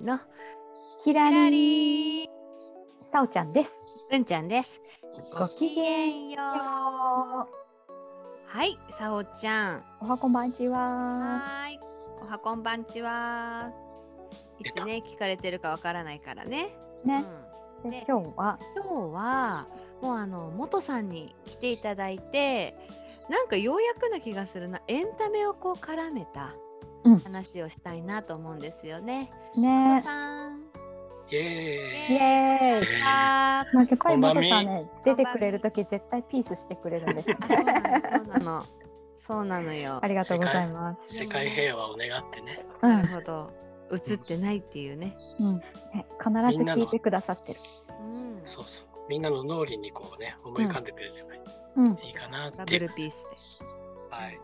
ーの。キラキラリーリー。さおちゃんです。うんちゃんです。ごきげんよう。はい、さおちゃん。おはこんばんちは。はーい。おはこんばんちは。いつね、聞かれてるかわからないからね。ね、うんで今日は？今日はもうあの元さんに来ていただいてなんかようやくな気がするなエンタメをこう絡めたうん話をしたいなと思うんですよね。ね。イエイーイ。エーイ。あーまあ、やっぱり元こんばんみさんね、出てくれるとき絶対ピースしてくれるんです。あそうなの。そうなのよあ。りがとうございます。世界平和を願ってね。うんなる、ほど。映ってないっていうね。うん、ね必ず聞いてくださってる。うん。そうそう。みんなの脳裏にこうね、思い浮かんでくれればいうん、いかなダっていう。ブルピースで。はい。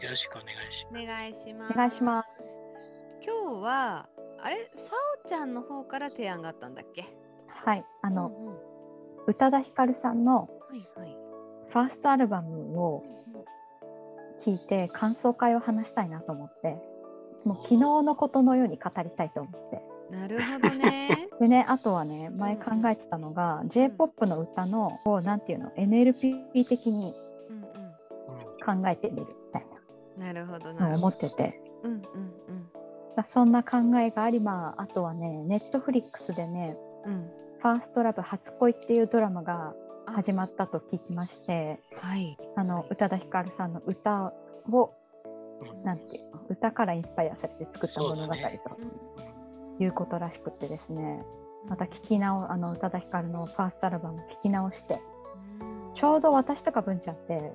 よろしくお願いしおます。願いします。お願いします。今日はあれ？さおちゃんの方から提案があったんだっけ？はい、あの、うんうん宇多田ヒカルさんのはいはい。ファーストアルバムを聞いて感想会を話したいなと思って、もう昨日のことのように語りたいと思って。なるほどね。でね、あとはね、前考えてたのが、J-POP の歌の、こうなんていうの、NLP 的にうんう考えてみるみたいん。なるほど思。ってて、うんうんだそんな考えがあり、まあ、あとはね、ネットフリックスでね、うん。うん。ファーストラブ初恋っていうドラマがあ始まったと聞きまして、はい。あの宇多田ヒカルさんの歌を、うんなんていうの、歌からインスパイアされて作った物語だねということらしくてですね、また聞き直あの宇多田ヒカルのファーストアルバム聞き直して、ちょうど私とか文ちゃんって、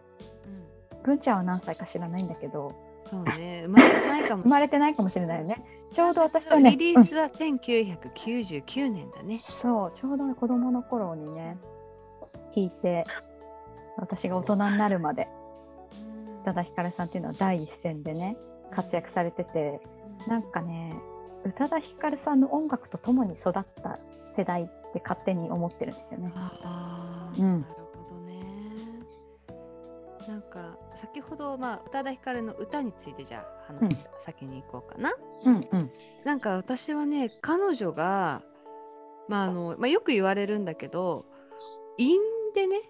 うん。文ちゃんは何歳か知らないんだけど、そうね。生まれてないかも生。まれてないかもしれないよね。ちょうど私とね、うんリリースは1999年だね。そう、ちょうどね子供の頃にね、聞いて、私が大人になるまで、宇多田ヒカルさんっていうのは第一線でね、活躍されてて、なんかね、宇多田ヒカルさんの音楽とともに育った世代って勝手に思ってるんですよね。うん。なんか先ほどまあ宇多田ヒカルの歌についてじゃあ話、うん先に行こうかな。うんうん。なんか私はね彼女がまああのまあよく言われるんだけど、韻でね。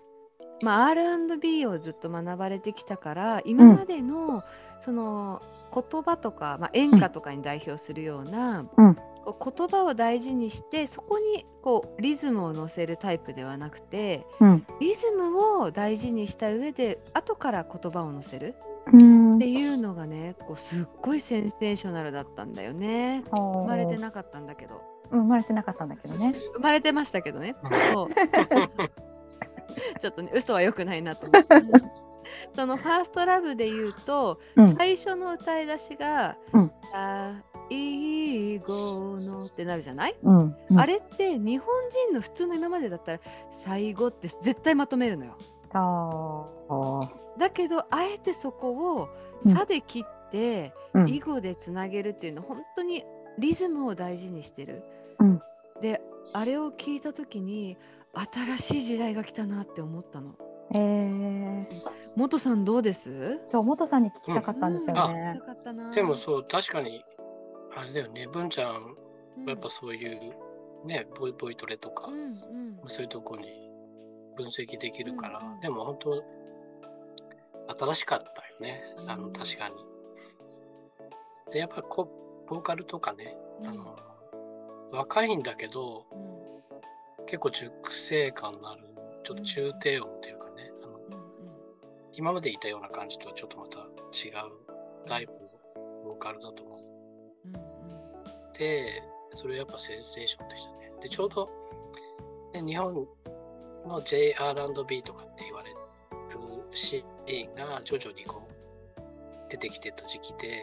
まあ、R&B をずっと学ばれてきたから今までのその言葉とか、まあ、演歌とかに代表するような、うん言葉を大事にしてそこにこうリズムを乗せるタイプではなくてうん。リズムを大事にした上で後から言葉を乗せるうん。っていうのがねこうすっごいセンセーショナルだったんだよね。生生まれてなかったんだけど。生まれてなかったんだけどね。生まれてましたけどね。うん。そう。ちょっとね嘘は良くないなと思って。そのファーストラブで言うとうん。最初の歌い出しがうん「最後の」ってなるじゃない、うん。うん。あれって日本人の普通の今までだったら最後って絶対まとめるのよ。あだけどあえてそこをうん「さ」で切ってーうん。囲碁でつなげるっていうのは本当にリズムを大事にしてる。うん。であれを聞いた時に新しい時代が来たなって思ったの。えー、元さんどうです？そう、元さんに聞きたかったんですようん。ねよ。かったなでもそう、確かに、あれだよね、文ちゃん、うん。やっぱそういう、ね、ボイボイトレとか、うんうん。そういうとこに分析できるから、うんうん。でも本当、新しかったよね、あのうん。確かに。で、やっぱこボーカルとかね、あの若いんだけど、うん。結構熟成感のある、ちょっと中低音っていうかね、あのうんうん。今までいたような感じとはちょっとまた違うタイプのボーカルだと思っう。んて、それやっぱセンセーションでしたね。で、ちょうど、ね、日本の JR&B とかって言われるシーンが徐々にこう出てきてた時期で、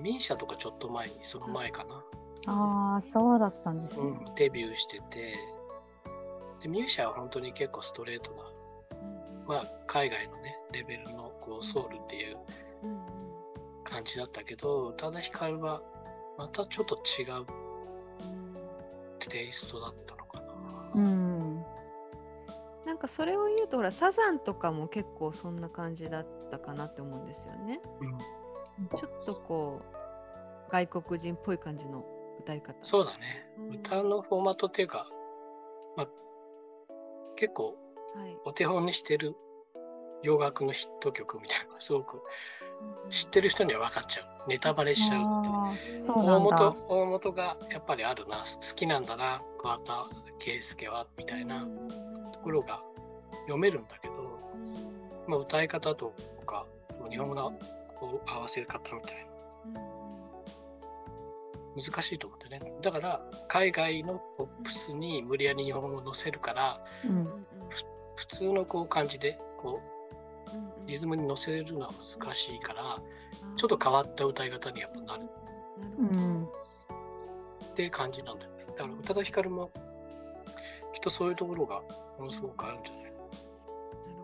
ミーシャとかちょっと前に、その前かな。ああ、そうだったんですね。うん、デビューしてて、でミューシャは本当に結構ストレートな、まあ、海外のね、レベルのこうソウルっていう感じだったけど、宇多田ヒカルはまたちょっと違うテイストだったのかな。うん。なんかそれを言うとほらサザンとかも結構そんな感じだったかなって思うんですよね。うんちょっとこう外国人っぽい感じの歌い方。そうだねうん。歌のフォーマットっていうか、まあ、結構はい。お手本にしてる洋楽のヒット曲みたいなすごく知ってる人には分かっちゃう。ネタバレしちゃうって大元。大元がやっぱりあるな好きなんだな桑田佳祐はみたいなところが読めるんだけど、まあ、歌い方とか日本語のこう合わせ方みたいな難しいと思うんだよねだから海外のポップスに無理やり日本語を載せるからうん。普通のこう感じでこうリズムに乗せるのは難しいからちょっと変わった歌い方にやっぱなるうん。って感じなんだよね。だから宇多田ヒカルもきっとそういうところがものすごくあるんじゃない？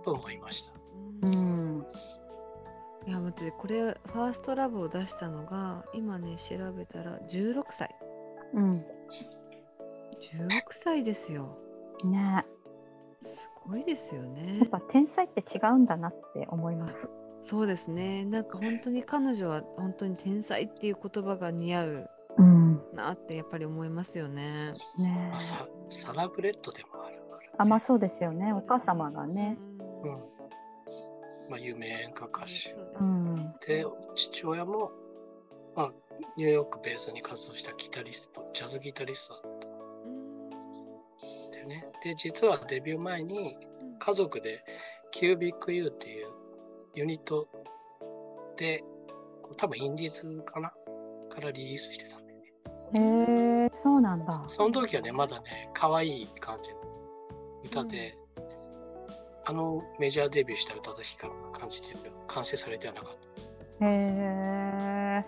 と思いました。うん。いや待ってこれファーストラブを出したのが今ね調べたら16歳うん。16歳ですよねすごいですよやねっぱ天才って違うんだなって思います。そうですねなんか本当に彼女は本当に天才っていう言葉が似合ううん。なってやっぱり思いますよねねまあ、ササラブレッドでもあるから、あ、まあそうですよね。お母様がね。うんまあ、有名演歌歌手うん。で父親も、まあ、ニューヨークベースに活動したギタリストジャズギタリストだね。で実はデビュー前に家族でキュービック U っていうユニットで多分インディーズかな？からリリースしてたんだよね。へえ、そうなんだ。その時はね、まだね、可愛い感じの歌で、あのメジャーデビューした歌だけから感じてる完成されてはなかった。へえ。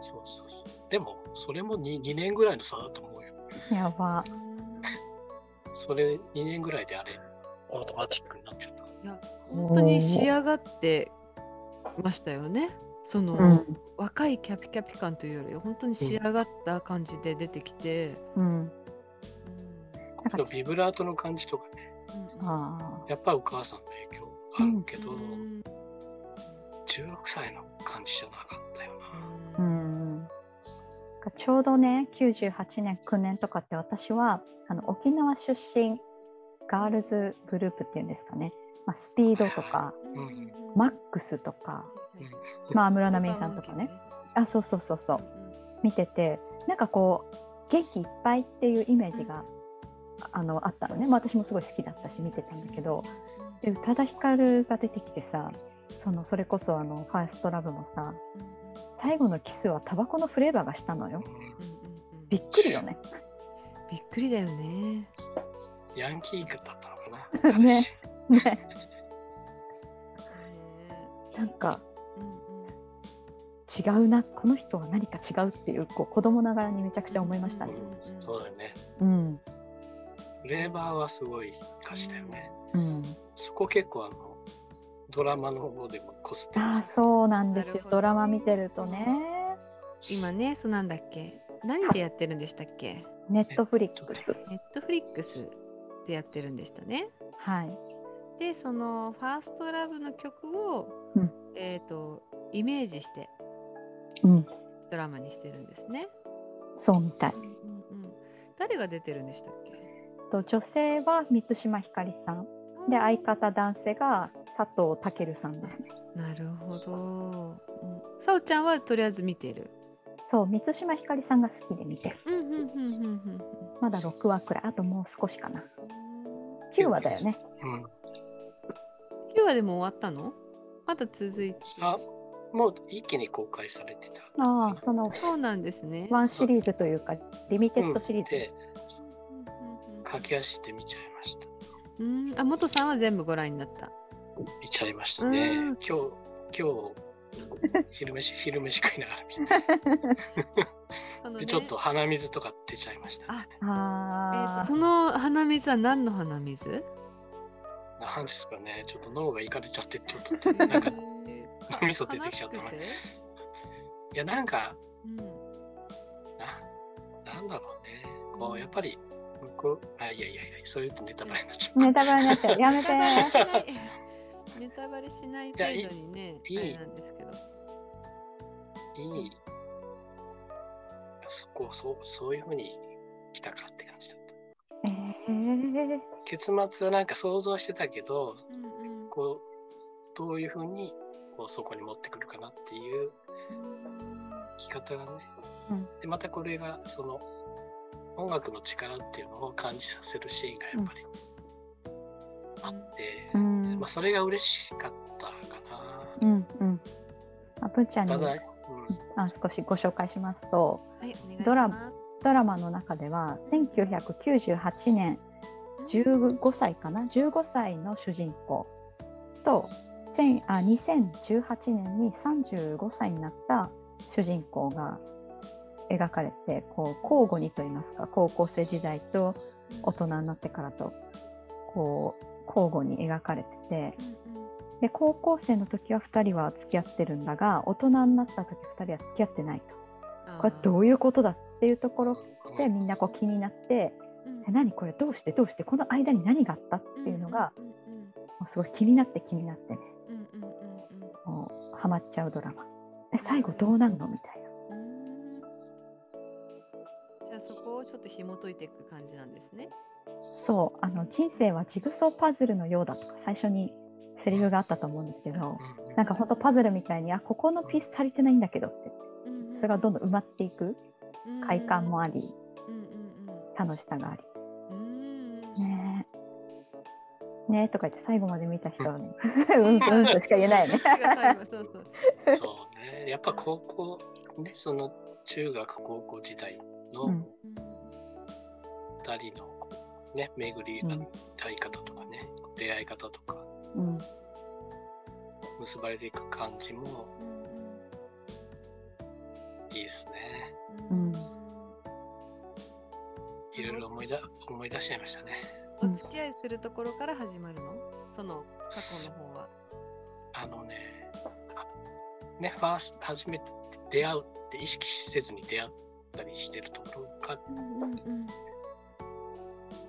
そうそうそう。でも、それも 2, 2年ぐらいの差だと思うよ。やば。それ2年ぐらいであれ、オートマチックになっちゃった。いや本当に仕上がってましたよねその、うん。若いキャピキャピ感というより本当に仕上がった感じで出てきて、うん。このビブラートの感じとかね、あやっぱりお母さんの影響あるけど、うん16歳の感じじゃなかったよ。ちょうどね、98年、9年とかって私はあの沖縄出身ガールズグループっていうんですかね。まあ、スピードとか、な。うん。マックスとか、うんまあ、安室奈美恵さんとかね。あ、そうそうそうそう。見ててなんかこう元気いっぱいっていうイメージがあのあったのね、まあ、私もすごい好きだったし見てたんだけどで宇多田ヒカルが出てきてさそのそれこそあのファーストラブもさ最後のキスはタバコのフレーバーがしたのよ。びっくりよね。びっくりだよね。ヤンキーだったのかな。ね。ね。なんか違うな。この人は何か違うっていうこう子供ながらにめちゃくちゃ思いましたね。そうだよね。うん。 flavor はすごい歌詞だよね。うん。そこ結構あの、ドラマの方でもこすってあ。そうなんですよドラマ見てるとね今ね、そうなんだっけ？何でやってるんでしたっけ？ Netflix。ネットフリックスでやってるんでしたね。はい。で、その First Love の曲を、うんえっ、と、イメージしてうん。ドラマにしてるんですね。そうみたい。うんうんうん誰が出てるんでしたっけ？と女性は満島ひかりさん。で、相方男性が佐藤健さんですね。なるほど。うんさおちゃんはとりあえず見てる？そう、満島ひかりさんが好きで見てる。うんうんうんうんうんまだ6話くらい。あともう少しかな。うん。9話だよね。うん。今日はでも終わったの？まだ続いて。あ、もう一気に公開されてた。ああ、そのそうなんですね。ワンシリーズというか、リミテッドシリーズ。で、駆け足で見ちゃいました。うん、あ、元さんは全部ご覧になった？見ちゃいましたね。うん今日、今日昼飯、昼飯食いながらで、ちょっと鼻水とか出ちゃいました、ね。あこの鼻水は何の鼻水？なんですかね、ちょっと脳がいかれちゃって、ちょっと、なんか、脳みそ出てきちゃったな。いや、なんか、うんな、なんだろうね。こう、やっぱり、向こう、あ、いやいやいや、そういうとネタバレになっちゃう。ネタバレになっちゃう。やめて。ネタバレしない程度にね、いいあれなんですけど。いい。そこ、そう、そういうふうに来たかって感じだった。えー、結末はなんか想像してたけど、うんうんこう、どういうふうに、こう、そこに持ってくるかなっていう生き方がね。うんで、またこれが、その、音楽の力っていうのを感じさせるシーンがやっぱりあって、うんまあ、それが嬉しかったかうんうん。あぶんちゃんな。にうん、あ少しご紹介しますと、はい、お願いします。ドラドラマの中では1998年15歳かな？15歳の主人公と1000あ2018年に35歳になった主人公が描かれてこう交互にといいますか高校生時代と大人になってからとこう交互に描かれててで高校生の時は2人は付き合ってるんだが大人になった時2人は付き合ってないと。これどういうことだっていうところでみんなこう気になってえ何これどうしてどうしてこの間に何があったっていうのがうんうんもうすごい気になって気になってね。うんうんうんうん。もうハマっちゃうドラマ。え最後どうなんのみたいな。うん。じゃあそこをちょっと紐解いていく感じなんですね。そうあの人生はジグソーパズルのようだとか最初にセリフがあったと思うんですけどうんなんかほんとパズルみたいにあここのピース足りてないんだけどって。それがどんどん埋まっていく快感もありうんうん楽しさがあり。ねえ。ねえとか言って最後まで見た人はね うん。うんとしか言えないよねそうそうそうね。やっぱ高校、ね、その中学、高校時代のうん。二人のね、巡りうん。合い方とかね、出会い方とか、うん。結ばれていく感じもいいですね。うん。いろいろ思いだ思い出しちゃいましたね。お付き合いするところから始まるの？その過去の方は。あのね、あね、ファースト、初めて出会うって意識せずに出会ったりしてるところか、うんうんうん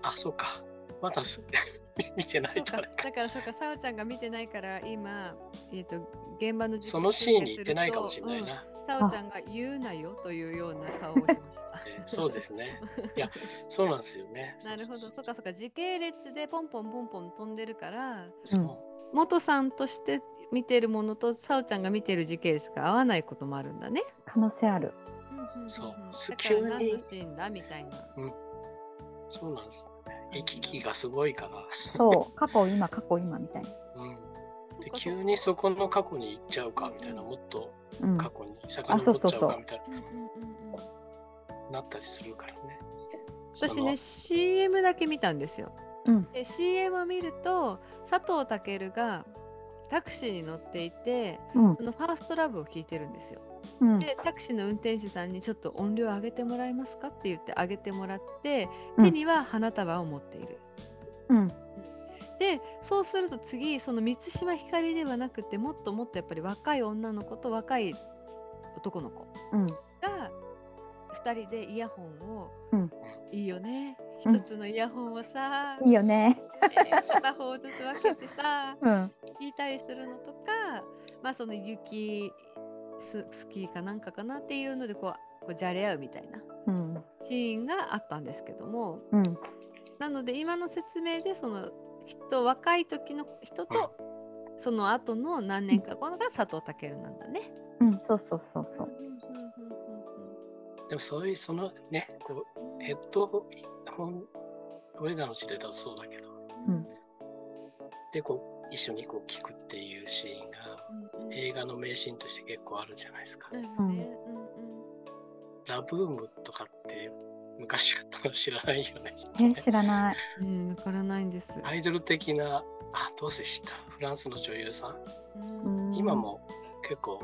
あ、そうか。まだす 見てなそかいか。だからそうか、さおちゃんが見てないから今、えー、と現場の実そのシーンに行ってないかもしれないな。うんさおちゃんが言うなよというような顔をしました。えーそうですね。いや、そうなんですよね。なるほど、そそうかそうか、時系列でポンポンポンポン飛んでるから、そううん元さんとして見てるものとさおちゃんが見てる時系列が合わないこともあるんだね。可能性あるそうだから急に何のシーンだみたいな。そうなんです。行き来がすごいから。そう過去今過去今みたいなうん。で、急にそこの過去に行っちゃうかみたいな、もっとうん過去に遡っちゃうかみたいうんうななったりするからね。私ね CM だけ見たんですよ。うんで CM を見ると佐藤健がタクシーに乗っていてうん。そのファーストラブを聞いてるんですよ。うん。でタクシーの運転手さんにちょっと音量上げてもらえますか？って言って上げてもらってうん。手には花束を持っている。うん。でそうすると次その満島ひかりではなくてもっともっとやっぱり若い女の子と若い男の子うん。が2人でイヤホンを、うん。いいよね。うん一つのイヤホンをさ、いいよね。えー片方ずつ分けてさ うん。聞いたりするのとかまあその雪ススキーかなんかかなっていうのでこうこうじゃれ合うみたいなうん。シーンがあったんですけどもうん。なので今の説明でその人若い時の人と、その後の何年か後が佐藤健なんだね。うん。そうそうそうそう。でもそういう、そのね、こう、ヘッドホン、俺らの時代だとそうだけど、うんで、こう、一緒にこう聞くっていうシーンが、映画の名シーンとして結構あるじゃないですか。うんねラブームとかって昔あったの知らないよね。えー知らないうんうんうん、わからないんです。アイドル的な、あ、どうせ知った。フランスの女優さん。うんうん今も結構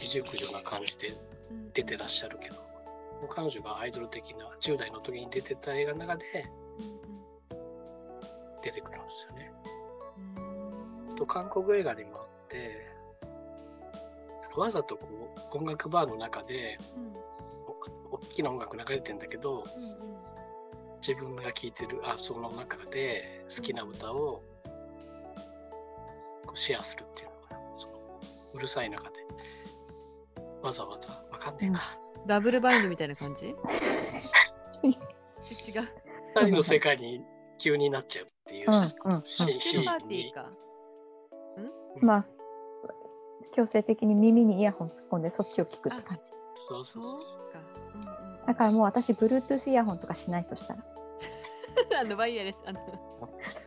美熟女な感じで出てらっしゃるけど、彼女がアイドル的な10代の時に出てた映画の中で出てくるんですよね。と韓国映画にもあってわざとこう音楽バーの中で、お大きな音楽流れてんだけど、自分が聴いてるあその中で好きな歌をこうシェアするっていうのかな。そのうるさい中で。わざわざ。わかんねえか、ダブルバインドみたいな感じ？違う。二人の世界に急になっちゃうっていううんうんシーンに。ティーか。まあ強制的に耳にイヤホン突っ込んでそっちを聞くって感じ。そうそうそう。だからもう私 Bluetooth イヤホンとかしないそしたら。あのワイヤレス。あの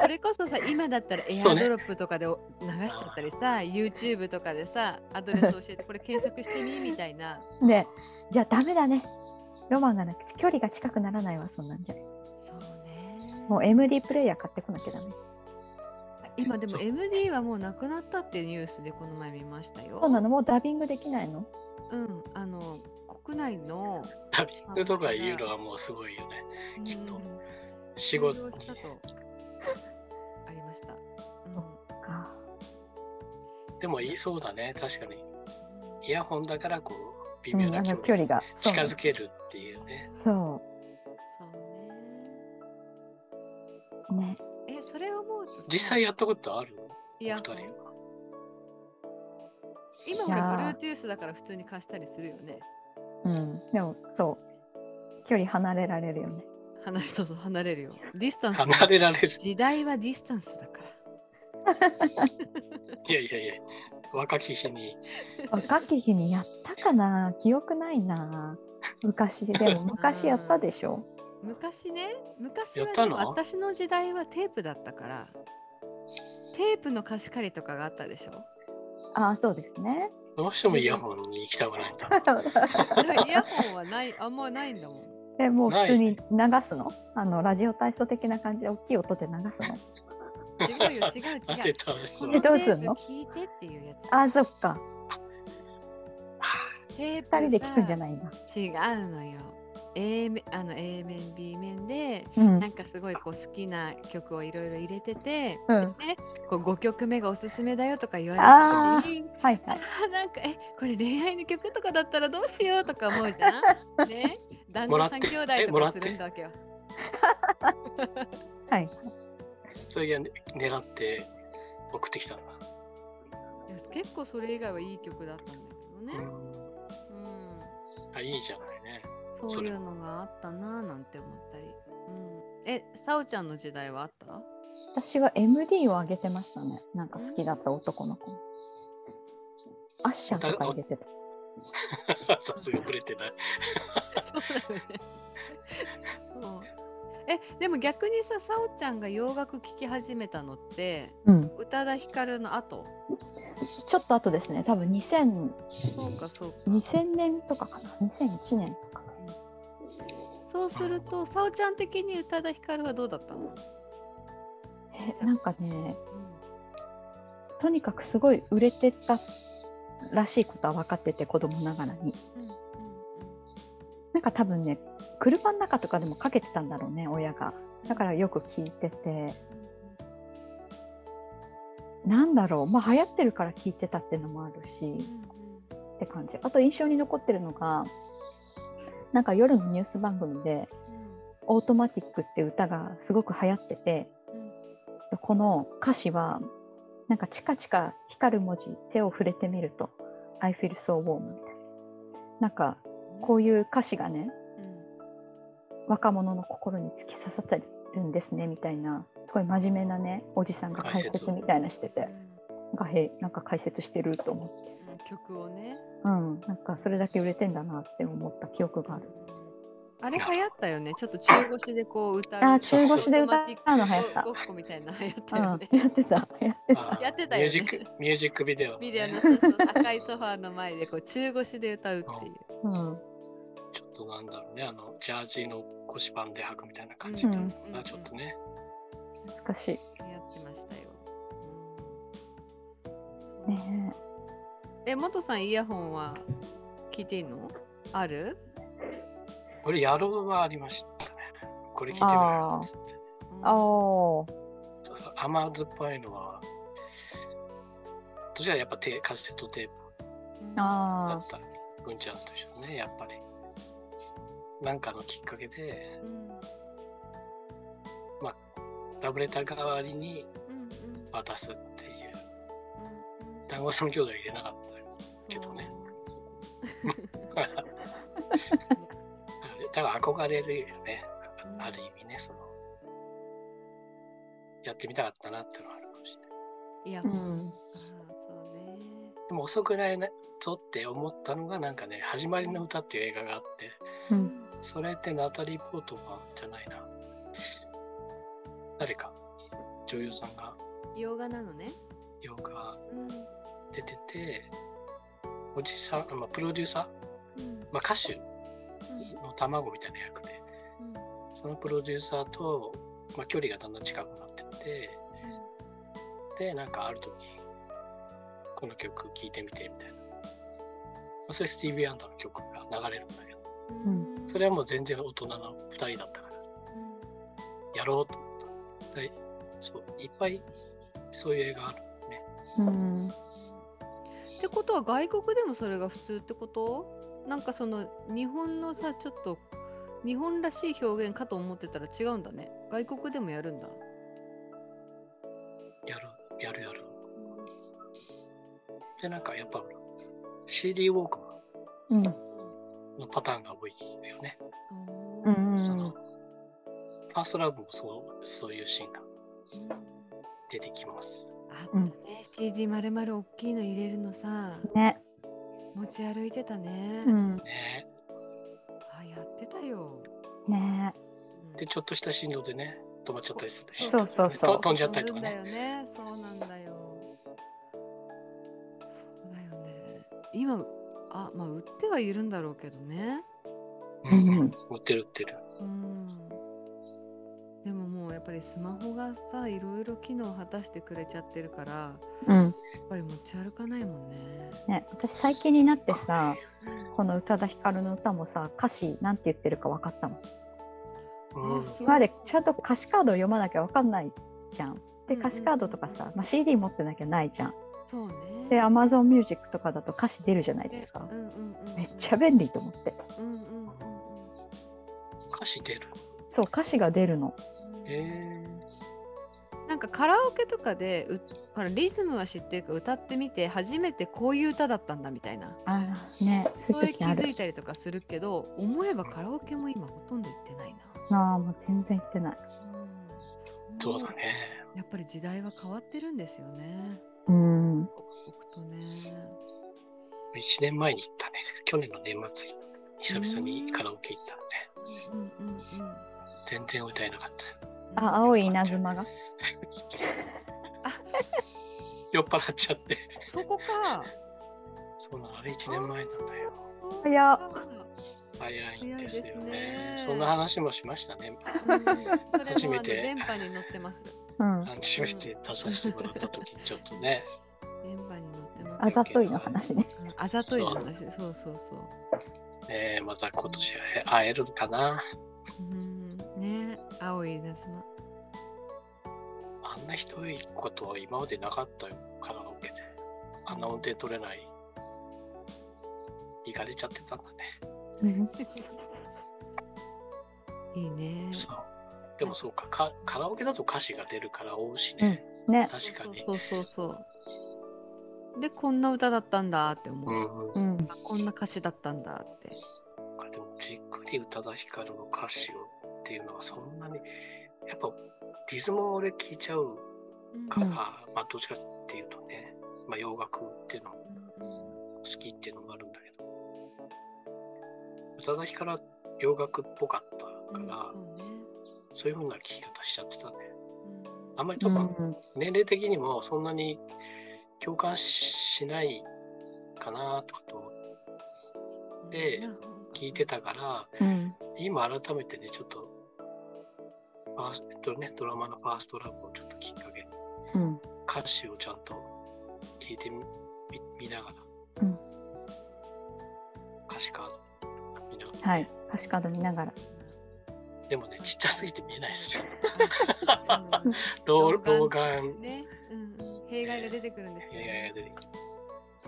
それこそさ、今だったら エアドロップとかでお流しちゃったりさ、YouTube とかでさ、アドレス教えて、これ検索してみみたいな。でじゃあダメだね。ロマンがなくて距離が近くならないわそんなんじゃ。そうね。もう MD プレイヤー買ってこなきゃダメ。今でも MD はもうなくなったっていうニュースでこの前見ましたよ。そうなの？もうダビングできないの？うん、あの国内のダビングとかいうのはもうすごいよね。きっと。うん仕事。終了したとありました。うん。かでもいいそうだね。確かに。イヤホンだからこう微妙な距離の距離が近づけるっていうね。そそうね。うね。え、それを思うとさ実際やったことある？イヤホンお二人は。今 Bluetooth だから普通に貸したりするよね。うん。でもそう。距離離れられるよね離れそうそう離れるよ。 distance。離れられる。時代はディスタンスだから。いやいやいや若き日に。若き日にやったかな？記憶ないな。昔でも 昔やったでしょ。昔ね、昔はやったの？でも私の時代はテープだったから、テープの貸し借りとかがあったでしょ。ああそうですね。どうしてもイヤホンに行きたくないんだだからイヤホンはない、あんまないんだもん。でもう普通に流すの？あのラジオ体操的な感じで大きい音で流すの？違うよ、違う違う。当てたえどうすんの？聞いてっていうやつ。ああそっかテープ二人で聞くんじゃいないんだ違うのよ。A 面あの A 面 B 面でうん。なんかすごいこう好きな曲をいろいろ入れててうん。こう5曲目がおすすめだよとか言わあれた時にはいはい。なんかえこれ恋愛の曲とかだったらどうしようとか思うじゃん。ね旦もらって。那さん兄弟とかするんだわけよ。はい。それがね狙って送ってきた。んだ、結構それ以外はいい曲だったんだけどね、うん、うん、あいいじゃない。ねそういうのがあったなぁなんて思ったり、うん、えさおちゃんの時代はあった？私は MD をあげてましたね。なんか好きだった男の子。アッシャーとか入れてた。さすがぶれてない。そうだよね。そう。えでも逆にさ、さおちゃんが洋楽聴き始めたのって、うん。宇多田ヒカルの後？ちょっと後ですね。多分2000そうかそうか。2000年とかかな。2001年とかそうすると、さおちゃん的に宇多田ヒカルはどうだったの、えなんかねとにかくすごい売れてたらしいことは分かってて子供ながらに。うんうんなんか多分ね車の中とかでもかけてたんだろうね親が。だからよく聞いてて。なんだろう。まあ流行ってるから聞いてたっていうのもあるし。うんうん。って感じ。あと印象に残ってるのがなんか夜のニュース番組で「オートマティック」って歌がすごく流行っててうんこの歌詞はなんかチカチカ光る文字手を触れてみると「I feel so warm」みたいな。なんかこういう歌詞がねうん若者の心に突き刺さってるんですねみたいなすごい真面目なねおじさんが解説みたいなしてて。うんなんかへなんか解説してると思って。うん曲をね。うんなんかそれだけ売れてんだなって思った記憶がある。あれ流行ったよね。ちょっと中腰でこう歌う。あー中腰で歌うの流行ったごっこみたいなの流行っうんたよね。やってた。やってた。あやってたよね。ミュージックミュージックビデオ。ビデオのそうそう赤いソファーの前でこう中腰で歌うっていう。うん。ちょっとなんだろうね。あのジャージの腰パンで履くみたいな感じだったのかな、うん。ちょっとね。懐かしいやってましたよ。うんえ、元さんイヤホンは聞いていいの？ある？これ、野郎はありましたね。これ聞いてみようっつって。あお甘酸っぱいのは、私はやっぱテカセットテープだあった。文ちゃんと一緒にね、やっぱり。なんかのきっかけで、うんラブレター代わりにうんうん渡すって団子三兄弟入れなかったけどね。だから憧れるよね。うんある意味ね、その、やってみたかったなっていうのはあるかもしれない。イヤホン。うんあーそうね。でも遅くないねぞって思ったのがなんかね、始まりの歌っていう映画があって、うんそれってナタリー・ポートマンじゃないな。誰か、女優さんが？洋画なのね。洋画うん。出てて、おじさん、まあ、プロデューサー、うん。まあ、歌手うん。の卵みたいな役で、うん。そのプロデューサーと、まあ、距離がだんだん近くなってって、で、なんかある時、この曲聴いてみてみたいな。まあ、それスティービー・アンダーの曲が流れるんだけど、うん。それはもう全然大人の2人だったから、やろうと思った。でそう、いっぱいそういう映画あるね。うんってことは外国でもそれが普通ってこと？なんかその日本のさちょっと日本らしい表現かと思ってたら違うんだね外国でもやるんだやる、やるやる。で、なんかやっぱ CD ウォークのパターンが多いよね。うんうんそのファーストラブもそうそういうシーンが出てきます。あったね、CD まるまる大きいの入れるのさ。ね。持ち歩いてたね、うん。ね。あやってたよ、ね。うん。で、ちょっとした振動でね、止まっちゃったりするし。そうそうそう。と飛んじゃったりとかね。よね。そうなんだよ。そうだよね。今あまあ売ってはいるんだろうけどね。うんうん。うん。売ってる売ってる。うんぱりスマホがさいろいろ機能を果たしてくれちゃってるからうん。やっぱり持ち歩かないもんね。ね私最近になってさこの宇多田ヒカルの歌もさ歌詞なんて言ってるか分かったもん。うん。今までちゃんと歌詞カードを読まなきゃ分かんないじゃん。でうん歌詞カードとかさ、まあ、CD 持ってなきゃないじゃん。そうね。で Amazon Music とかだと歌詞出るじゃないですか。うんうんうんうん、めっちゃ便利と思って。うんうんうん。歌詞出る。そう歌詞が出るのうんえなんかカラオケとかでうほらリズムは知ってるから歌ってみて初めてこういう歌だったんだみたいなあーねそそうういう気づいたりとかするけど思えばカラオケも今ほとんど行ってないな。なあもう全然言ってないー、そうだね。やっぱり時代は変わってるんですよね。うん刻々とね。1年前に行ったね。去年の年末、久々にカラオケ行ったのね。うんうんうん全然歌えなかった。あ青い稲妻が 酔っ払っちゃって。そこか。そうなの、あれ1年前なんだよ。早っ早いんですよねね。そんな話もしましたね。うん初めて電波に乗ってます。うん初めて出させてもらった時ちょっとね。電波に乗ってます。あざといの話ねうんあざといの話。そうそうそう。ねまた今年会えるかな。うんね青い稲妻。あんなひどいことは今までなかったよ、カラオケで。あんな運転取れない。行かれちゃってたんだね。うん いいね。そう。でもそうかか、カラオケだと歌詞が出るから追うしね。ね確かに。そうそうそう。でこんな歌だったんだって思う。うんうん。こんな歌詞だったんだって。でもじっくり宇多田ヒカルの歌詞をっていうのはそんなに、やっぱリズムを俺聞いちゃうから、うん。まあどっちかっていうとね、まあ洋楽っていうのも好きっていうのもあるんだけど、宇多田ヒカルは洋楽っぽかったから、そうね。そういう風な聞き方しちゃってたね。うん。あんまり多分うん年齢的にもそんなに共感しないかなとかと思って聞いてたから、うん。今改めてね、ちょっと、ファーストね、ドラマのファーストラブをちょっときっかけ、うん、歌詞をちゃんと聞いてみ見ながら、うん、歌詞カード見ながら、はい、歌詞カード見ながら。でもね、ちっちゃすぎて見えないですよ。老眼、ね、うん、弊害が出てくるんですよ、ね、弊害が出てくる。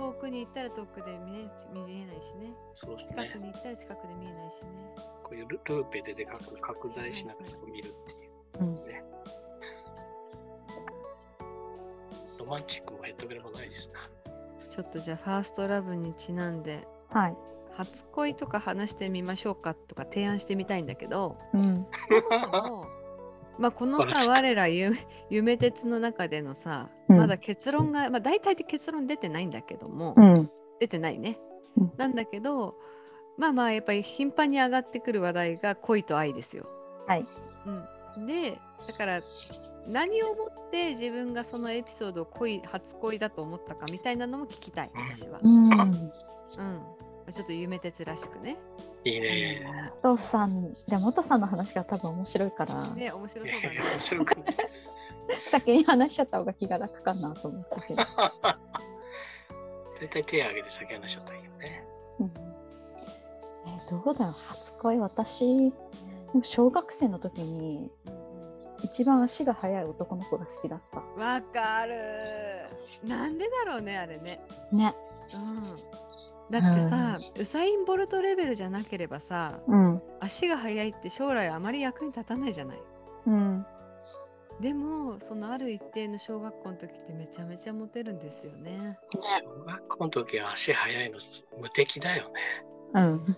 遠くに行ったら遠くで見え見えないしね。そうですね近く。に行ったら近くで見えないしね。こういうルルーペででかく拡大しながら見るっていう。うん。ね。ロマンチックもヘッドベルもないですな。ちょっとじゃあファーストラブにちなんではい。初恋とか話してみましょうかとか提案してみたいんだけど、うん。まあこのさ 我ら夢夢鉄の中でのさ、うんまだ結論が、まあ、大体で結論出てないんだけども、うん。出てないね、うんなんだけどまあまあやっぱり頻繁に上がってくる話題が恋と愛ですよ。はい。うん、でだから何をもって自分がそのエピソードを恋初恋だと思ったかみたいなのも聞きたい私は。うん。うん、ちょっと夢鉄らしくね。いいね。元さん、でも元さんの話が多分面白いから、ね面白そうだねや。面白くない。先に話しちゃった方が気が楽かなと思ったけど。大体手挙げて先話しちゃったらいいよね。うんえどうだろう初恋私小学生の時に一番足が速い男の子が好きだったわかるなんでだろうねあれね。ねうん、だってさ、ウサイン・ボルトレベルじゃなければさうん足が速いって将来あまり役に立たないじゃない。うんでもそのある一定の小学校の時ってめちゃめちゃモテるんですよね。小学校の時は足速いの無敵だよね。うん。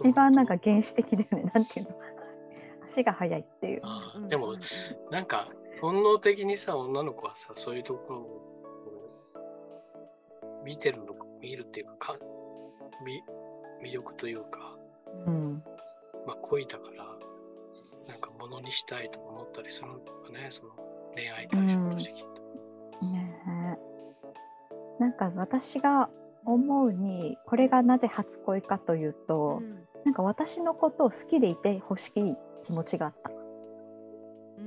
一番なんか原始的だよね。なんていうの？足が速いっていう。でもうんなん。か本能的にさ女の子はさそういうところを見てるの見るっていうかか魅魅力というか、うん。まあ、恋だからものにしたいと思ったりするのかねその恋愛対象としてきっと。ねえなんか私が思うにこれがなぜ初恋かというと、うんなんか私のことを好きでいてほしい気持ちがあった。うーん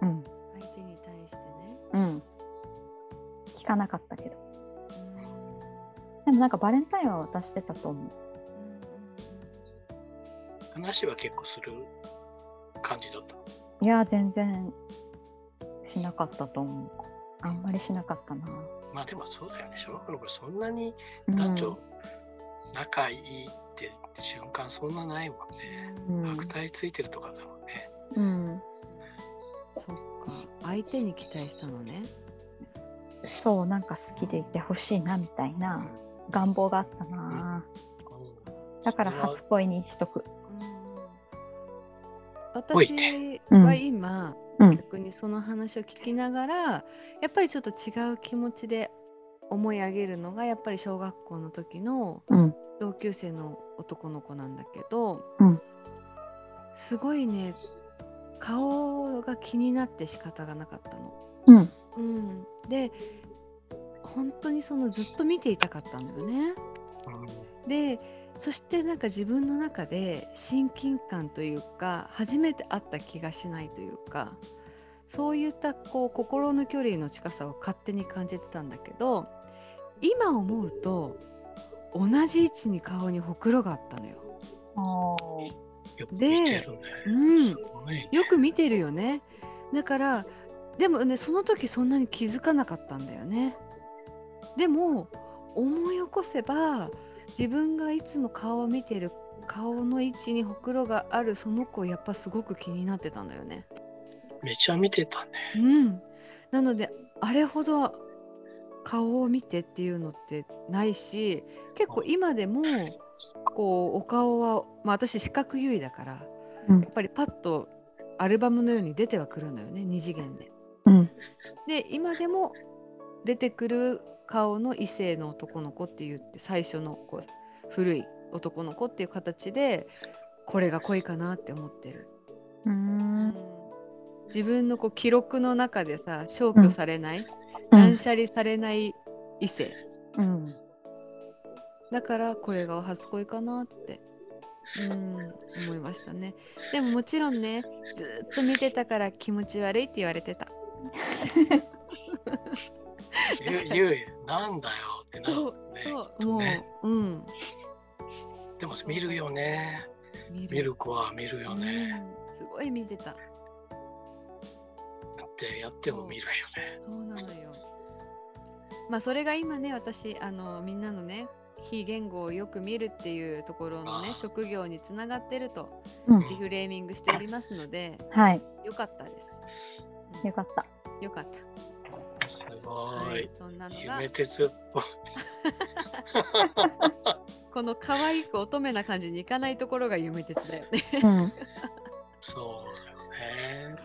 うん相手に対してね。うん聞かなかったけどうんでもなんかバレンタインは渡してたと思う。話は結構する感じだった？いや全然しなかったと思う。あんまりしなかったな。まあでもそうだよね。小学校の頃そんなにうん男女仲いいって瞬間そんなないもんね。うん悪態ついてるとかだもんね。うん、そっか相手に期待したのね。そうなんか好きでいてほしいなみたいな願望があったな。だから初恋にしとく。私うん。は今、うん。逆にその話を聞きながらやっぱりちょっと違う気持ちで思い上げるのがやっぱり小学校の時のうん。同級生の男の子なんだけど、うん。すごいね顔が気になって仕方がなかったの。うん。うん、で本当にそのずっと見ていたかったんだよね。うん。でそしてなんか自分の中で親近感というか初めて会った気がしないというかそういったこう心の距離の近さを勝手に感じてたんだけど今思うと同じ位置に顔にほくろがあったのよ。よく見てるね。うん。よく見てるよね。だからでもねその時そんなに気づかなかったんだよね。でも思い起こせば自分がいつも顔を見てる顔の位置にほくろがあるその子やっぱすごく気になってたんだよね。めちゃ見てたね。うん。なのであれほど顔を見てっていうのってないし結構今でもこうお顔は、まあ、私視覚優位だからうんやっぱりパッとアルバムのように出てはくるのよね二次元で。うんで今でも出てくる顔の異性の男の子って言って最初のこう古い男の子っていう形でこれが恋かなって思ってる。うーん。自分のこう記録の中でさ消去されない、うん。断捨離されない異性。うん。だからこれが初恋かなってうん思いましたね。でももちろんねずーっと見てたから気持ち悪いって言われてた。ゆゆうなんだよってなるそうねそうもね。ううん。でも見るよね。見見る子は見るよね、うん。すごい見てた。ってやっても見るよね。そうなのよ。まあそれが今ね私あのみんなのね非言語をよく見るっていうところのね職業につながってるとうん。リフレーミングしておりますのではい、よかったです、よかった。よかったすごはいい、そんなのが。夢鉄っぽい。この可愛く乙女な感じにいかないところが夢鉄だよね。うん、そうだよね。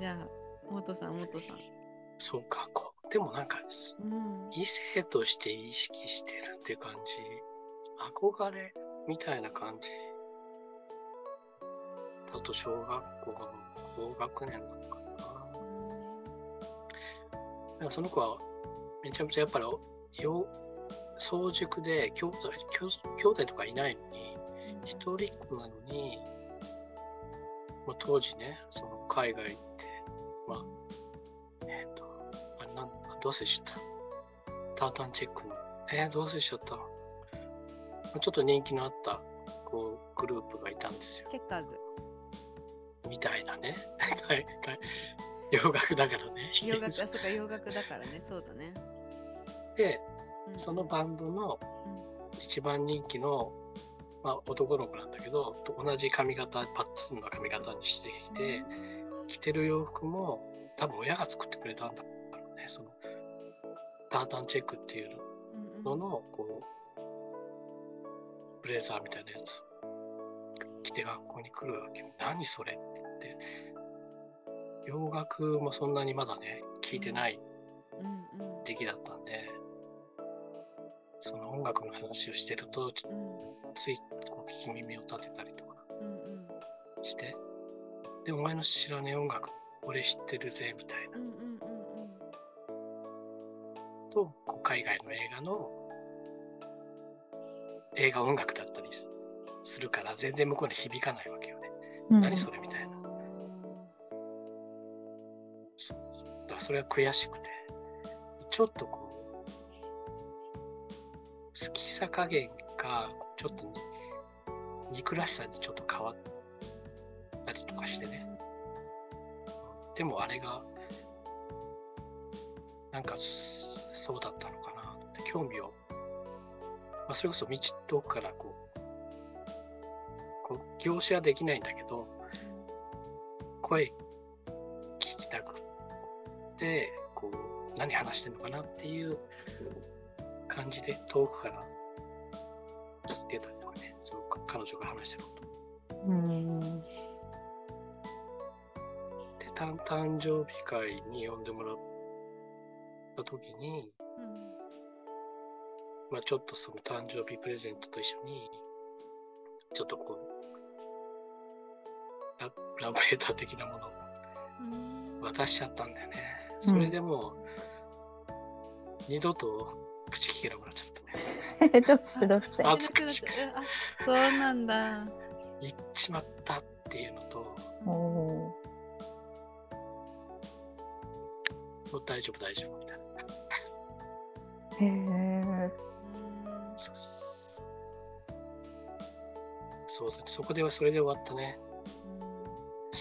じゃあ元さん元さん。そうかこう。でもなんかすうん。異性として意識してるって感じ。憧れみたいな感じ。だと小学校の高学年なのなんかその子はめちゃめちゃやっぱりよ早熟で兄弟兄兄弟とかいないのに一人っ子なのに、まあ、当時ねその海外行ってまあえっ、とあれなんどうせしちゃった？タータンチェックの。えー、どうせしちゃったまあちょっと人気のあったこうグループがいたんですよ。チェッカーズ。みたいなね。はいはい洋楽だからね。洋楽あそうか洋楽だからね。そうだね、でうん。そのバンドの一番人気の、まあ、男の子なんだけどと同じ髪型パッツンの髪型にしてきて、着てる洋服も多分親が作ってくれたんだろうね。そのタータンチェックっていうののこうブレザーみたいなやつ。着て学校に来るわけ。何それって言って洋楽もそんなにまだね聞いてない時期だったんでその音楽の話をしてるとちうん。ついこう聞き耳を立てたりとかうんうん。してでお前の知らねえ音楽俺知ってるぜみたいな。うんうんうん。とこう海外の映画の映画音楽だったりすするから全然向こうに響かないわけよね。うん。何それみたいな。そうだからそれは悔しくてちょっとこう好きさ加減がちょっと憎らしさにちょっと変わったりとかしてね。でもあれがなんかそうだったのかなって興味を、まあ、それこそ道遠くからこうこう凝視はできないんだけど声てこう何話してんのかなっていう感じで遠くから聞いてたりとかねその彼女が話してること。うん。で誕誕生日会に呼んでもらった時に、うん。まあ、ちょっとその誕生日プレゼントと一緒にちょっとこうララブレター的なものをうん。渡しちゃったんだよね。それでもう、二度と口聞けなくなっちゃったね。どうしてどうして？あ恥ずかしくあそうなんだ。言っちまったっていうのと、もう大丈夫大丈夫みたいな。ーへえそうそうだね。そこではそれで終わったね。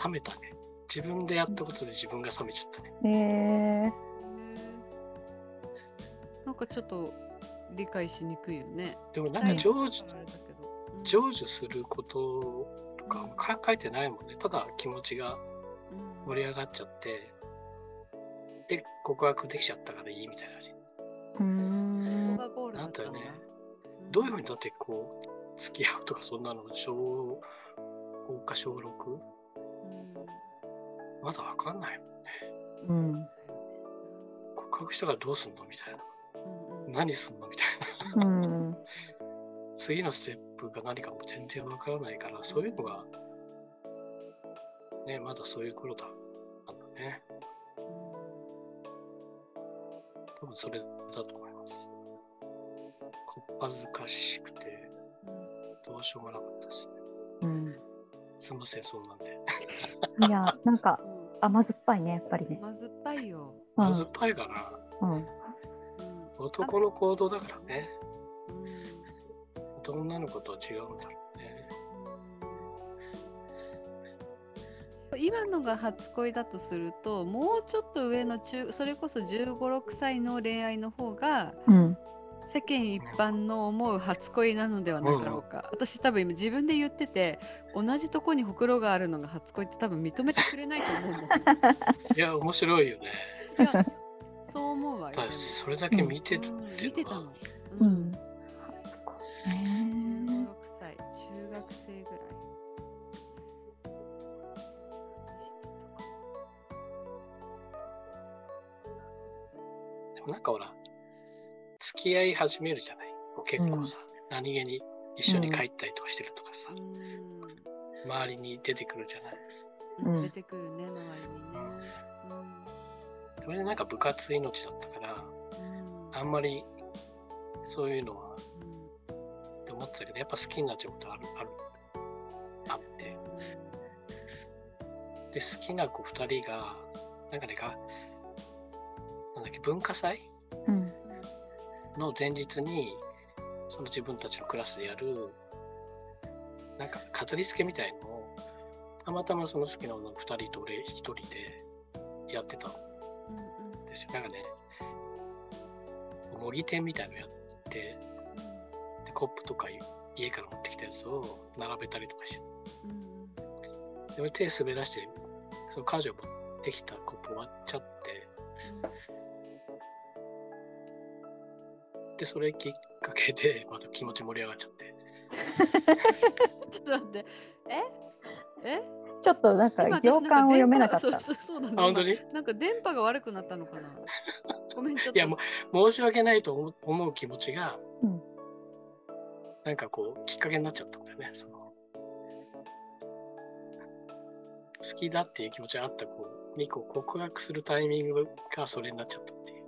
冷めたね。自分でやったことで自分が冷めちゃったね。へえなんかちょっと理解しにくいよね。でもなんはいか成就、あれだけどうん成就することとか考えてないもんね。ただ気持ちがうん盛り上がっちゃって、で、告白できちゃったからいいみたいなね。うーんここがゴールだったんだなんだよねどういうふうにだってこう、付き合うとかそんなの小5か小 6? うんまだわかんないもん。うん告白したからどうすんのみたいな。何すんのみたいな。うん次のステップが何かも全然わからないから、そういうのが、ね、まだそういう頃だったんだね。多分それだと思います。こっぱずかしくて、どうしようもなかったですね。うんすみません、そんなんで。いやなんかうん甘酸っぱいねやっぱりね甘酸っぱいよ。うんまずっぱいかな。うんうん男の行動だからね。うん女の子とは違うんだろうね。今のが初恋だとするともうちょっと上の中それこそ1 5 6歳の恋愛の方がうん。世間一般の思う初恋なのではなかろうか、私多分今自分で言ってて同じとこにほくろがあるのが初恋って多分認めてくれないと思うんだよ いや、面白いよね。いやそう思うわよ。だからそれだけ見てるうんっていうのは。見てたの、ううん。ん。初恋ね16歳中学生ぐらい。でもなんかほら、付き合い始めるじゃない？結構さ、何気に一緒に帰ったりとかしてるとかさ、うん周りに出てくるじゃない？うん。出てくるね周りにね、それでなんか部活命だったから、うん。うんあんまりそういうのはうん。って思ってたけど、やっぱ好きになっちゃうことある、ある、あって。で、好きな子二人が、なんかね、が、なんだっけ、文化祭うん。の前日に、その自分たちのクラスでやる、なんか飾り付けみたいのを、たまたまその好きな女の二人と俺一人でやってたんですよ。なんかね、模擬店みたいのやって、でコップとか家から持ってきたやつを並べたりとかして、で俺手滑らして、その彼女持ってきたコップ割っちゃって、で、それきっかけで、また気持ち盛り上がっちゃって。ちょっと待って。え？え？ちょっとなんか行間を読めなかった。そうそうだ。あ、本当に？今なんか電波が悪くなったのかな。ごめんちょっと。いや、もう、申し訳ないと思う思う気持ちが、うん。なんかこう、きっかけになっちゃったんだよね。その好きだっていう気持ちがあった子にこう告白するタイミングがそれになっちゃったっていう。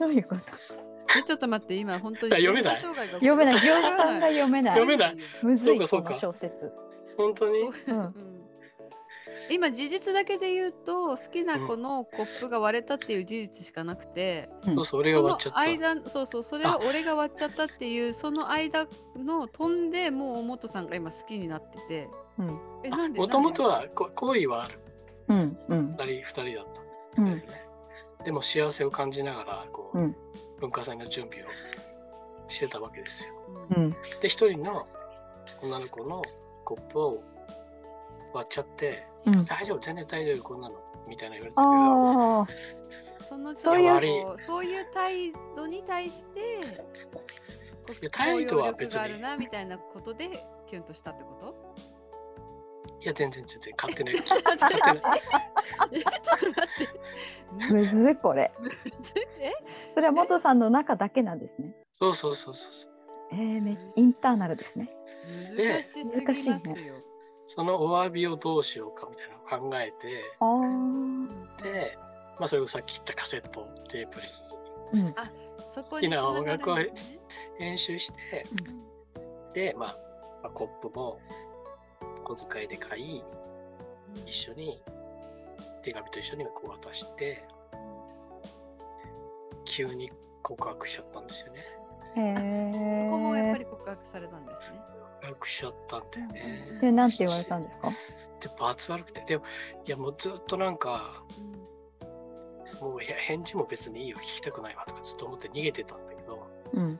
どういうこと？えちょっと待って今本当にあ読めない？読めない。行間が読めない。読めない？むずい、そうかこの小説。本当に？今事実だけで言うと好きな子のコップが割れたっていう事実しかなくて、そうそう、俺がその終わっちゃった。間そうそうそれは俺が割っちゃったっていうその間の飛んでもう元さんが今好きになっててうん。えなんでもともとはこ好意はある。うん。うん。二人、二人だったうん。でも幸せを感じながら、こう、うん文化祭の準備をしてたわけですよ。うんうん。で、一人の女の子のコップを割っちゃって、うん。大丈夫、全然大丈夫、こんなの、みたいな言われてたけど。そのそういうそういう態度に対してこいや態度は別にみたいなことでキュンとしたってこと？いや、全然全然、勝手な、勝手な、えちょっと待ってむずい、これ。え？それは元さんの中だけなんですね。そうそうそうそうそう。えー、めインターナルですね。で難しすぎますよ。そのお詫びをどうしようかみたいなのを考えて、ああ。で、まあ、それをさっき言ったカセットテープにうん。そこ好きな音楽を編集して、で、まあ、まあ、コップも小遣いで買い、一緒に、手紙と一緒にこう渡して、急に告白しちゃったんですよね。そこもやっぱり告白されたんですね。告白しちゃったんだよね。で、なんて言われたんですか？で、罰悪くて。でも、いやもうずっとなんか、もういや返事も別にいいよ、聞きたくないわとかずっと思って逃げてたんだけど、うん。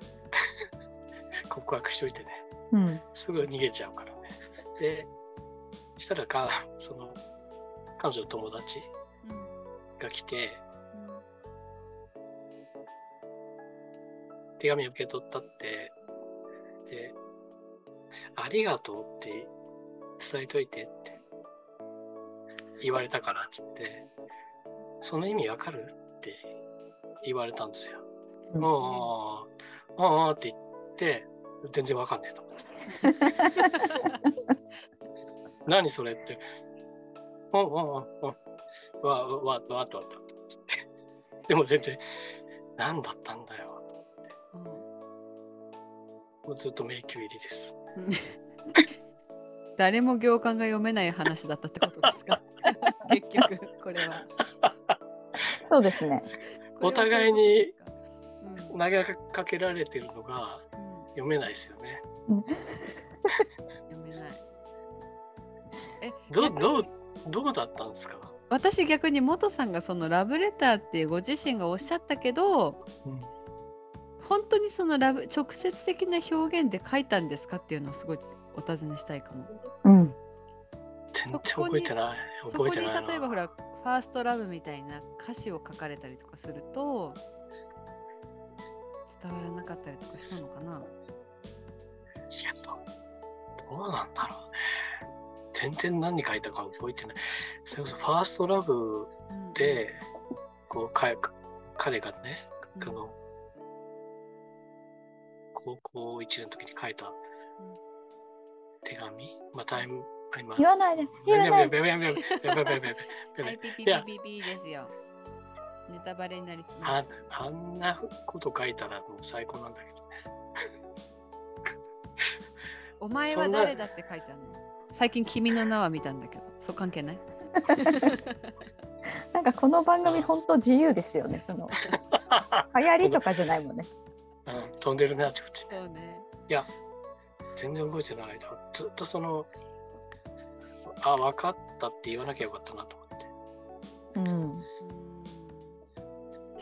告白しといてね、うん。すぐ逃げちゃうからね。で、したらか、その、彼女の友達うんが来て、手紙受け取ったって、で、ありがとうって伝えといてって言われたからっつって、その意味わかるって言われたんですよ。うんああ、ああって言って、全然わかんねえと思って。何それって、うんうんうんうん、わ、わ、わ、わ、わ、とわ、とつって。でも全然、何だったんだよ。うんもうずっと迷宮入りです。うん 誰も行間が読めない話だったってことですか？結局これは。そうですね。お互いに投げかけられてるのがうん読めないですよね。読めない。えどどうどうだったんですか、私逆に元さんがそのラブレターっていうご自身がおっしゃったけどうん、本当にそのラブ直接的な表現で書いたんですかっていうのをすごいお尋ねしたいかも。うん。全然覚えてない。覚えてないな。例えばほらファーストラブみたいな歌詞を書かれたりとかすると伝わらなかったりとかしたのかな？いやどどうなんだろうね。全然何に書いたか覚えてない。それこそ「ファーストラブで、こうか彼がね、うん、の高校1年の時に書いた手紙、まあ、タイム今。言わないで。言わないで。やべやいやべやべややですよネタバレになりああんなこと書いたらもう最高なんだけどねお前は誰だって書いてあるの最近君の名は見たんだけど、そう関係ない？なんかこの番組本当自由ですよね。その 流行りとかじゃないもんね。うん、飛んでるね、あちこち。そうね。いや、全然覚えてない。ずっとその、あ、分かったって言わなきゃよかったなと思って。うん。うん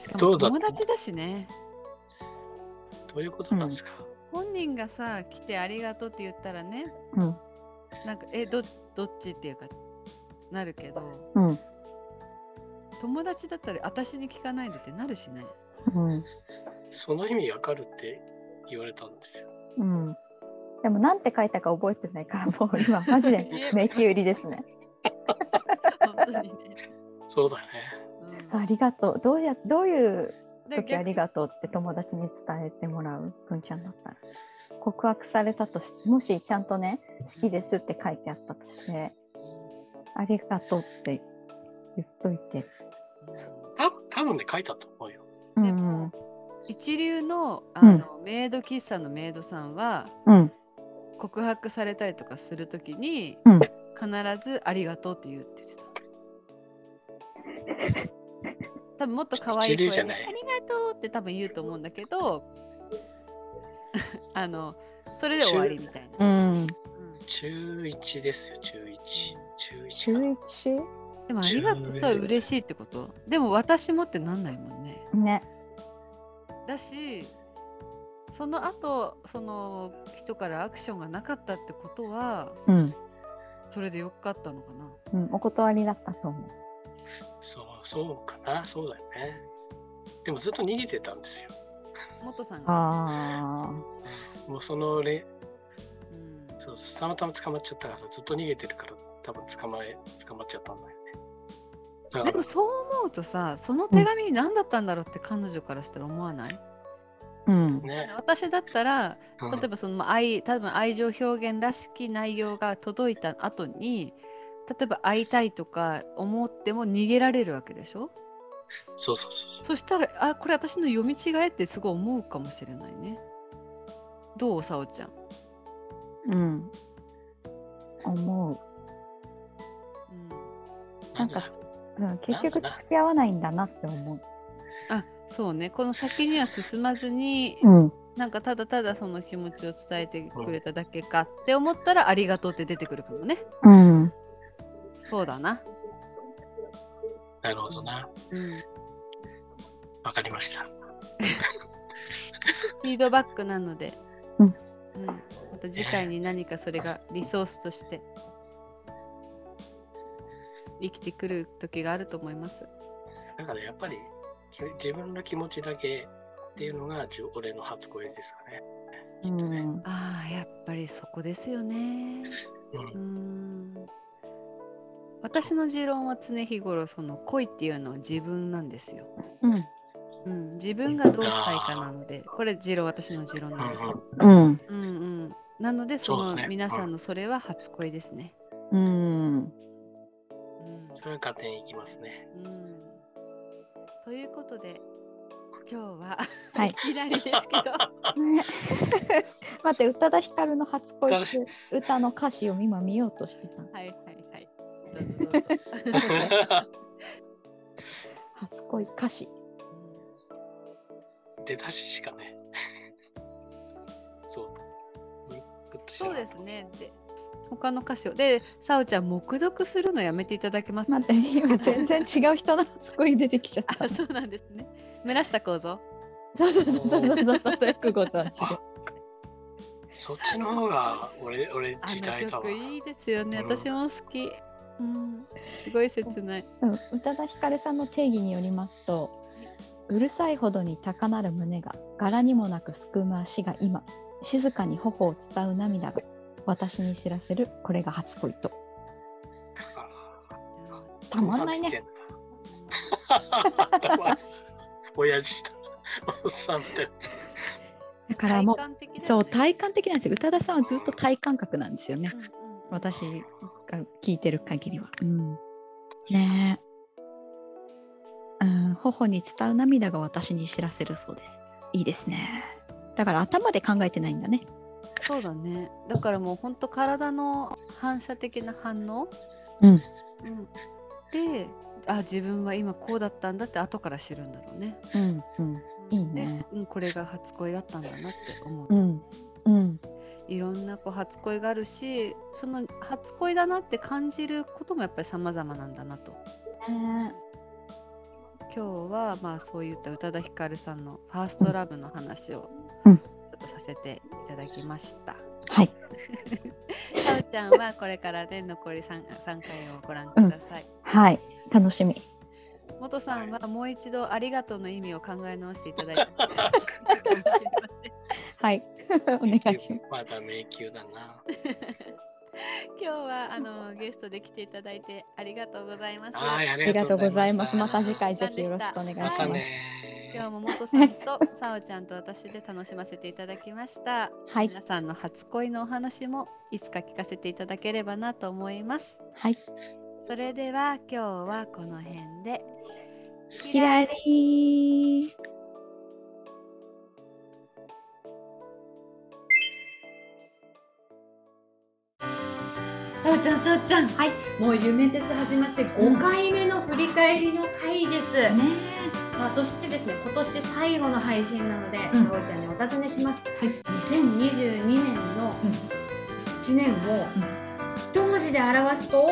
しかどうだも友達だしね。どういうことなんですか、本人がさ、来てありがとうって言ったらね、うん。なんか、え、どどっちっていうか、なるけど、うん。友達だったら私に聞かないでってなるしね。うん。その意味わかるって言われたんですよ。うん。でもなんて書いたか覚えてないからもう今 マジで迷宮入りですね。本当にね。そうだね。うんありがとう。どうやどういうで時ありがとうって友達に伝えてもらうくんちゃんだったら。告白されたとしてもしちゃんとね好きですって書いてあったとしてありがとうって言っといて。多分多分で書いたと思うよ。でうんも一流のあうんの、メイド喫茶のメイドさんはうん告白されたりとかするときに、うん必ずありがとうって言うって言ってた。多分もっと可愛い声で一流じゃないありがとうって多分言うと思うんだけどあのそれで終わりみたいな。うん。うん中1ですよ、中1。中1中かな。一？でもありがとう中そう嬉しいってこと？でも私もってなんないもんね。ね。だしその後その人からアクションがなかったってことはうん。それでよかったのかな。うん、お断りだったと思う。そう、そうかな。そうだよね。でもずっと逃げてたんですよ。元さんが。あもうそのれうんそうたまたま捕まっちゃったからずっと逃げてるから多分捕まえ捕まっちゃったんだよね。でもそう思うとさその手紙何だったんだろうって彼女からしたら思わない、あ。うん。ね、私だったらうん例えばその愛多分愛情表現らしき内容が届いた後に例えば会いたいとか思っても逃げられるわけでしょ？そうそうそうそう。そしたらあこれ私の読み違えってすごい思うかもしれないねどうさおちゃん、うん。思う。うん、なんかうん、結局付き合わないんだなって思う。あそうねこの先には進まずにうん。なんかただただその気持ちを伝えてくれただけかって思ったらありがとうって出てくるかもね。うん。そうだな。なるほどな。うん。わかりました。フィードバックなので、うんうんまた次回に何かそれがリソースとして生きてくる時があると思います。だからやっぱりき自分の気持ちだけっていうのが俺の初恋ですかね。きっとね。うんああ、やっぱりそこですよね。うんん。私の持論は常日頃その恋っていうのは自分なんですよ。うん。うん、自分がどうしたいかなので、これ持論私の持論うなんでうんうん。うんうん。なのでその皆さんのそれは初恋ですね。うん。うん。それは加点いきますね。うん。ということで今日は、はいいきなりですけど、ね待って、宇多田ヒカルの初恋って 歌の歌詞を今見ようとしてた。はいはいはい。初恋歌詞。うん出だししかね。そう。そうですね。で他の歌詞をで、さおちゃん黙読するのやめていただけます？待って今全然違う人のそこに出てきちゃったあ、そうなんですね。村下幸三。そうそうそうそうそうそうよくご存知でそっちの方が俺俺あ時代だわの曲。いいですよね。うん私も好き。うん、すごい切ない。うん宇多田ヒカルさんの定義によりますとうるさいほどに高鳴る胸が柄にもなくすくむ足が今静かに頬を伝う涙が私に知らせるこれが初恋と。たまんないね。親父だ。おっさんみたいな。だからもう体感的ね。そう体感的なんですよ。宇多田さんはずっと体感覚なんですよね。うんうん。私が聞いてる限りは、うん、ねえ、うん、頬に伝う涙が私に知らせるそうです。いいですね。だから頭で考えてないんだね。そうだね。だからもう本当体の反射的な反応、うん。うん、で、あ自分は今こうだったんだって後から知るんだろうね。うんうん。いいね。で、うん、これが初恋だったんだなって思う。うんうん。いろんなこう初恋があるし、その初恋だなって感じることもやっぱり様々なんだなと。ね今日はまあそういった宇多田ヒカルさんのファーストラブの話をちょうんっとさせていただきました。はい。さおちゃんはこれからで残り 3, 3回をご覧ください。はい。楽しみ。元さんはもう一度ありがとうの意味を考え直していただいたのではい。お願いします。まだ迷宮だな。今日はあのゲストで来ていただいてありがとうございます。はい、あありがとうございますまた次回。回ぜひよろしくお願いしまますたね。今日も元さんとさおちゃんと私で楽しませていただきました。はい皆さんの初恋のお話もいつか聞かせていただければなと思います。はいそれでは今日はこの辺で。キラリーちゃん、さおちゃん、はい、もう夢鉄始まって5回目の振り返りの回です。ね。さあ、そしてですね、今年最後の配信なので、うん。さおちゃんにお尋ねします。はい。2022年の1年を一文字で表すと、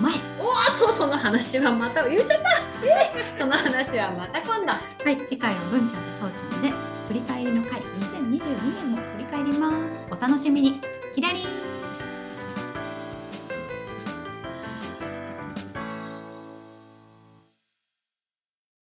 前。おーっと、その話はまた、言っちゃった。えーその話はまた今度。はい。次回は文ちゃんとそうちゃんで振り返りの回。2022年も振り返ります。お楽しみに。キラリーン